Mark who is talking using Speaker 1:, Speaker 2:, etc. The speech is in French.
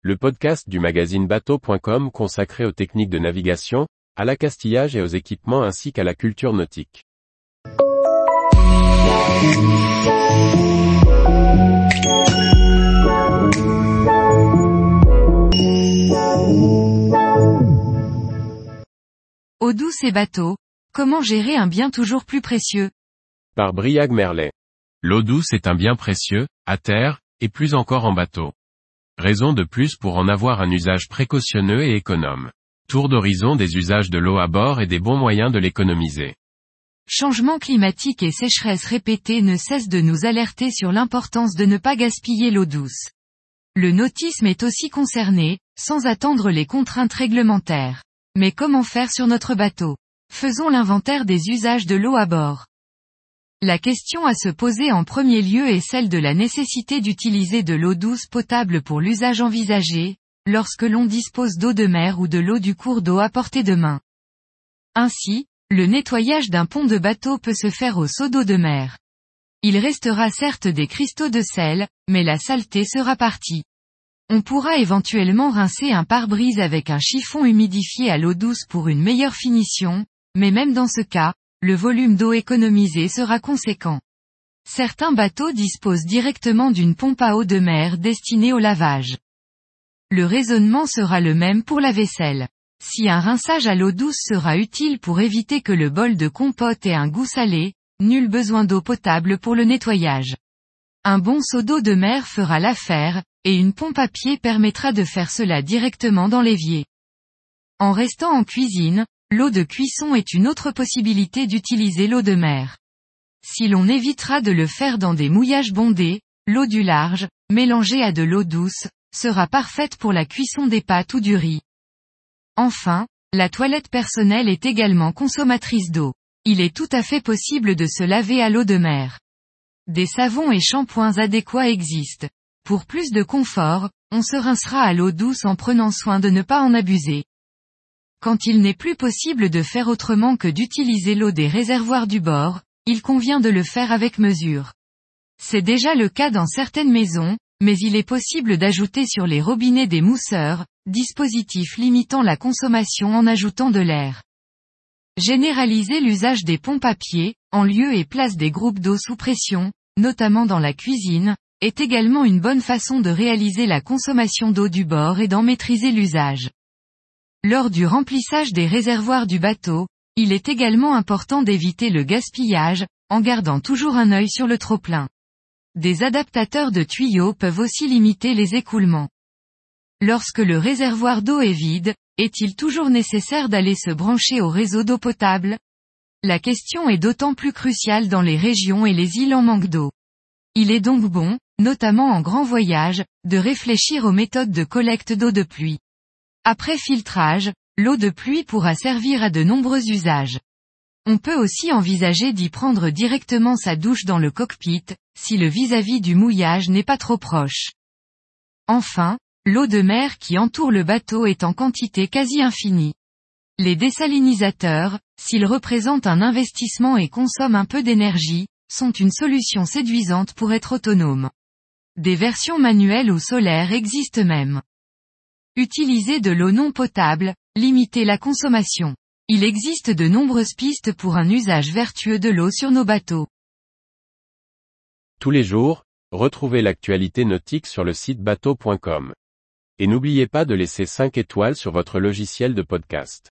Speaker 1: le podcast du magazine bateau.com consacré aux techniques de navigation, à l'accastillage et aux équipements ainsi qu'à la culture nautique.
Speaker 2: Eau douce et bateau, comment gérer un bien toujours plus précieux?
Speaker 1: Par Briag Merlet. L'eau douce est un bien précieux, à terre, et plus encore en bateau. Raison de plus pour en avoir un usage précautionneux et économe. Tour d'horizon des usages de l'eau à bord et des bons moyens de l'économiser.
Speaker 2: Changement climatique et sécheresse répétée ne cessent de nous alerter sur l'importance de ne pas gaspiller l'eau douce. Le nautisme est aussi concerné, sans attendre les contraintes réglementaires. Mais comment faire sur notre bateau? Faisons l'inventaire des usages de l'eau à bord. La question à se poser en premier lieu est celle de la nécessité d'utiliser de l'eau douce potable pour l'usage envisagé, lorsque l'on dispose d'eau de mer ou de l'eau du cours d'eau à portée de main. Ainsi, le nettoyage d'un pont de bateau peut se faire au seau d'eau de mer. Il restera certes des cristaux de sel, mais la saleté sera partie. On pourra éventuellement rincer un pare-brise avec un chiffon humidifié à l'eau douce pour une meilleure finition, mais même dans ce cas, le volume d'eau économisé sera conséquent. Certains bateaux disposent directement d'une pompe à eau de mer destinée au lavage. Le raisonnement sera le même pour la vaisselle. Si un rinçage à l'eau douce sera utile pour éviter que le bol de compote ait un goût salé, nul besoin d'eau potable pour le nettoyage. Un bon seau d'eau de mer fera l'affaire, et une pompe à pied permettra de faire cela directement dans l'évier. En restant en cuisine, L'eau de cuisson est une autre possibilité d'utiliser l'eau de mer. Si l'on évitera de le faire dans des mouillages bondés, l'eau du large, mélangée à de l'eau douce, sera parfaite pour la cuisson des pâtes ou du riz. Enfin, la toilette personnelle est également consommatrice d'eau. Il est tout à fait possible de se laver à l'eau de mer. Des savons et shampoings adéquats existent. Pour plus de confort, on se rincera à l'eau douce en prenant soin de ne pas en abuser. Quand il n'est plus possible de faire autrement que d'utiliser l'eau des réservoirs du bord, il convient de le faire avec mesure. C'est déjà le cas dans certaines maisons, mais il est possible d'ajouter sur les robinets des mousseurs, dispositifs limitant la consommation en ajoutant de l'air. Généraliser l'usage des pompes à pied, en lieu et place des groupes d'eau sous pression, notamment dans la cuisine, est également une bonne façon de réaliser la consommation d'eau du bord et d'en maîtriser l'usage. Lors du remplissage des réservoirs du bateau, il est également important d'éviter le gaspillage, en gardant toujours un œil sur le trop-plein. Des adaptateurs de tuyaux peuvent aussi limiter les écoulements. Lorsque le réservoir d'eau est vide, est-il toujours nécessaire d'aller se brancher au réseau d'eau potable? La question est d'autant plus cruciale dans les régions et les îles en manque d'eau. Il est donc bon, notamment en grand voyage, de réfléchir aux méthodes de collecte d'eau de pluie. Après filtrage, l'eau de pluie pourra servir à de nombreux usages. On peut aussi envisager d'y prendre directement sa douche dans le cockpit, si le vis-à-vis du mouillage n'est pas trop proche. Enfin, l'eau de mer qui entoure le bateau est en quantité quasi infinie. Les désalinisateurs, s'ils représentent un investissement et consomment un peu d'énergie, sont une solution séduisante pour être autonome. Des versions manuelles ou solaires existent même. Utiliser de l'eau non potable, limiter la consommation. Il existe de nombreuses pistes pour un usage vertueux de l'eau sur nos bateaux.
Speaker 1: Tous les jours, retrouvez l'actualité nautique sur le site bateau.com. Et n'oubliez pas de laisser 5 étoiles sur votre logiciel de podcast.